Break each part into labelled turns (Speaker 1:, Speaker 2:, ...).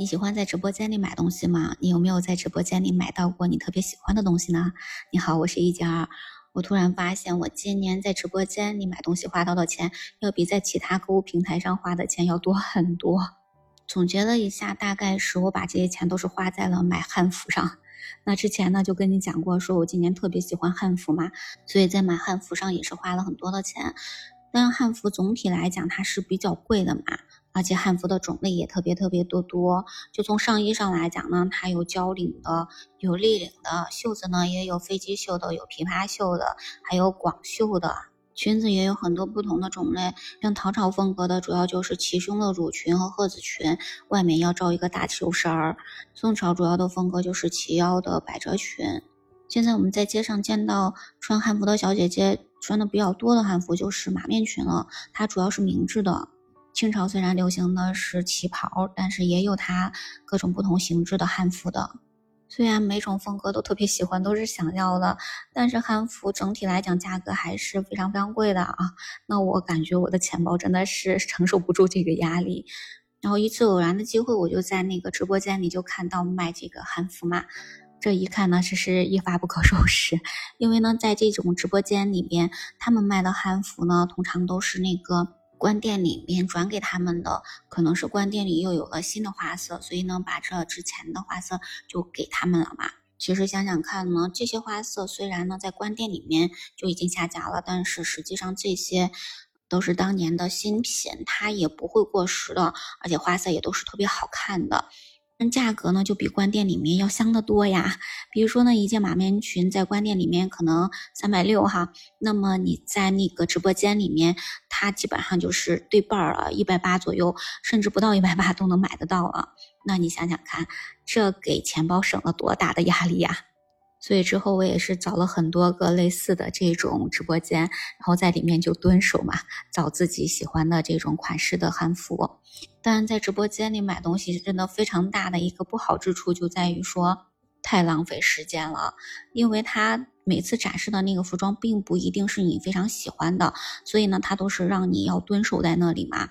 Speaker 1: 你喜欢在直播间里买东西吗？你有没有在直播间里买到过你特别喜欢的东西呢？你好，我是一佳。我突然发现，我今年在直播间里买东西花到的钱，要比在其他购物平台上花的钱要多很多。总结了一下，大概是我把这些钱都是花在了买汉服上。那之前呢，就跟你讲过，说我今年特别喜欢汉服嘛，所以在买汉服上也是花了很多的钱。但汉服总体来讲，它是比较贵的嘛。而且汉服的种类也特别特别多多，就从上衣上来讲呢，它有交领的，有立领的，袖子呢也有飞机袖的，有琵琶袖的，还有广袖的。裙子也有很多不同的种类，像唐朝风格的，主要就是齐胸的乳裙和鹤子裙，外面要罩一个大袖衫儿。宋朝主要的风格就是齐腰的百褶裙。现在我们在街上见到穿汉服的小姐姐穿的比较多的汉服就是马面裙了，它主要是明制的。清朝虽然流行的是旗袍，但是也有它各种不同形制的汉服的。虽然每种风格都特别喜欢，都是想要的，但是汉服整体来讲价格还是非常非常贵的啊。那我感觉我的钱包真的是承受不住这个压力。然后一次偶然的机会，我就在那个直播间里就看到卖这个汉服嘛。这一看呢，真是一发不可收拾。因为呢，在这种直播间里边，他们卖的汉服呢，通常都是那个。关店里面转给他们的，可能是关店里又有了新的花色，所以呢，把这之前的花色就给他们了嘛。其实想想看呢，这些花色虽然呢在关店里面就已经下架了，但是实际上这些都是当年的新品，它也不会过时的，而且花色也都是特别好看的。那价格呢，就比关店里面要香得多呀。比如说呢，一件马面裙在关店里面可能三百六哈，那么你在那个直播间里面，它基本上就是对半儿了，一百八左右，甚至不到一百八都能买得到了。那你想想看，这给钱包省了多大的压力呀？所以之后我也是找了很多个类似的这种直播间，然后在里面就蹲守嘛，找自己喜欢的这种款式的汉服。但在直播间里买东西真的非常大的一个不好之处就在于说太浪费时间了，因为他每次展示的那个服装并不一定是你非常喜欢的，所以呢，他都是让你要蹲守在那里嘛。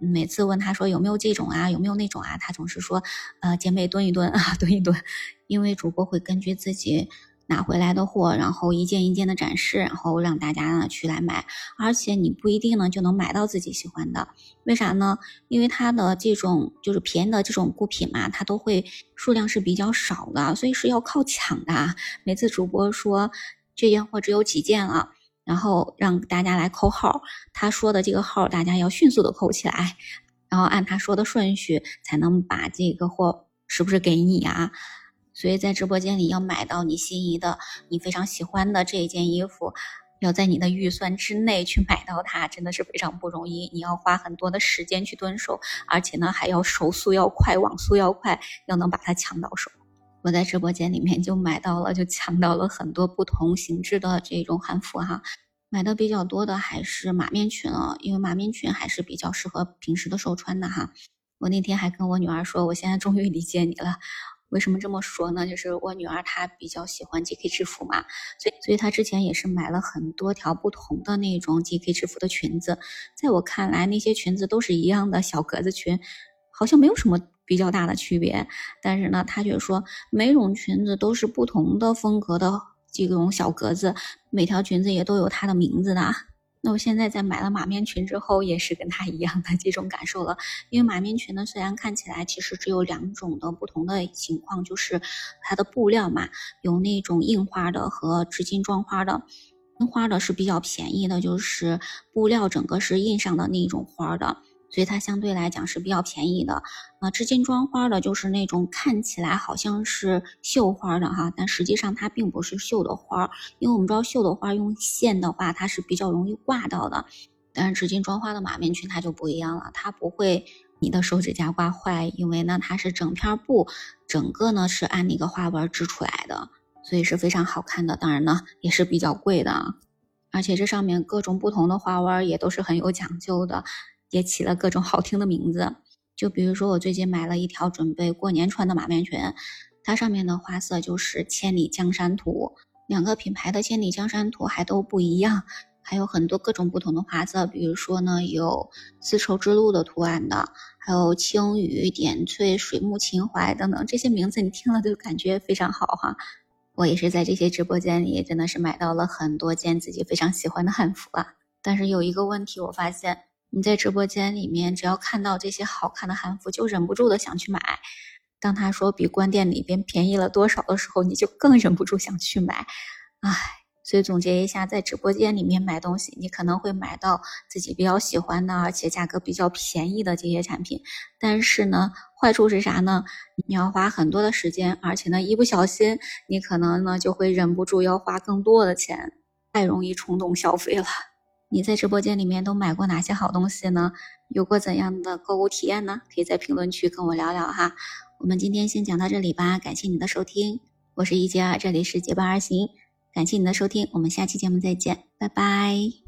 Speaker 1: 每次问他说有没有这种啊，有没有那种啊，他总是说，呃，姐妹蹲一蹲啊，蹲一蹲，因为主播会根据自己拿回来的货，然后一件一件的展示，然后让大家呢去来买，而且你不一定呢就能买到自己喜欢的，为啥呢？因为它的这种就是便宜的这种物品嘛，它都会数量是比较少的，所以是要靠抢的。每次主播说这件货只有几件了。然后让大家来扣号，他说的这个号大家要迅速的扣起来，然后按他说的顺序才能把这个货是不是给你啊？所以在直播间里要买到你心仪的、你非常喜欢的这一件衣服，要在你的预算之内去买到它，真的是非常不容易。你要花很多的时间去蹲守，而且呢还要手速要快，网速要快，要能把它抢到手。我在直播间里面就买到了，就抢到了很多不同形制的这种汉服哈。买的比较多的还是马面裙啊，因为马面裙还是比较适合平时的时候穿的哈。我那天还跟我女儿说，我现在终于理解你了。为什么这么说呢？就是我女儿她比较喜欢 GK 制服嘛，所以所以她之前也是买了很多条不同的那种 GK 制服的裙子。在我看来，那些裙子都是一样的小格子裙，好像没有什么。比较大的区别，但是呢，他却说每种裙子都是不同的风格的这种小格子，每条裙子也都有它的名字的。那我现在在买了马面裙之后，也是跟他一样的这种感受了。因为马面裙呢，虽然看起来其实只有两种的不同的情况，就是它的布料嘛，有那种印花的和织金装花的。印花的是比较便宜的，就是布料整个是印上的那种花的。所以它相对来讲是比较便宜的，啊，织金装花的就是那种看起来好像是绣花的哈，但实际上它并不是绣的花，因为我们知道绣的花用线的话，它是比较容易挂到的，但是织金装花的马面裙它就不一样了，它不会你的手指甲挂坏，因为呢它是整片布，整个呢是按那个花纹织出来的，所以是非常好看的，当然呢也是比较贵的，而且这上面各种不同的花纹也都是很有讲究的。也起了各种好听的名字，就比如说我最近买了一条准备过年穿的马面裙，它上面的花色就是千里江山图，两个品牌的千里江山图还都不一样，还有很多各种不同的花色，比如说呢，有丝绸之路的图案的，还有青雨、点翠、水木情怀等等，这些名字你听了就感觉非常好哈。我也是在这些直播间里，真的是买到了很多件自己非常喜欢的汉服啊。但是有一个问题，我发现你在直播间里面，只要看到这些好看的韩服，就忍不住的想去买。当他说比官店里边便宜了多少的时候，你就更忍不住想去买。唉，所以总结一下，在直播间里面买东西，你可能会买到自己比较喜欢的，而且价格比较便宜的这些产品。但是呢，坏处是啥呢？你要花很多的时间，而且呢，一不小心，你可能呢就会忍不住要花更多的钱，太容易冲动消费了。你在直播间里面都买过哪些好东西呢？有过怎样的购物体验呢？可以在评论区跟我聊聊哈。我们今天先讲到这里吧，感谢你的收听，我是一杰二，这里是结伴而行，感谢你的收听，我们下期节目再见，拜拜。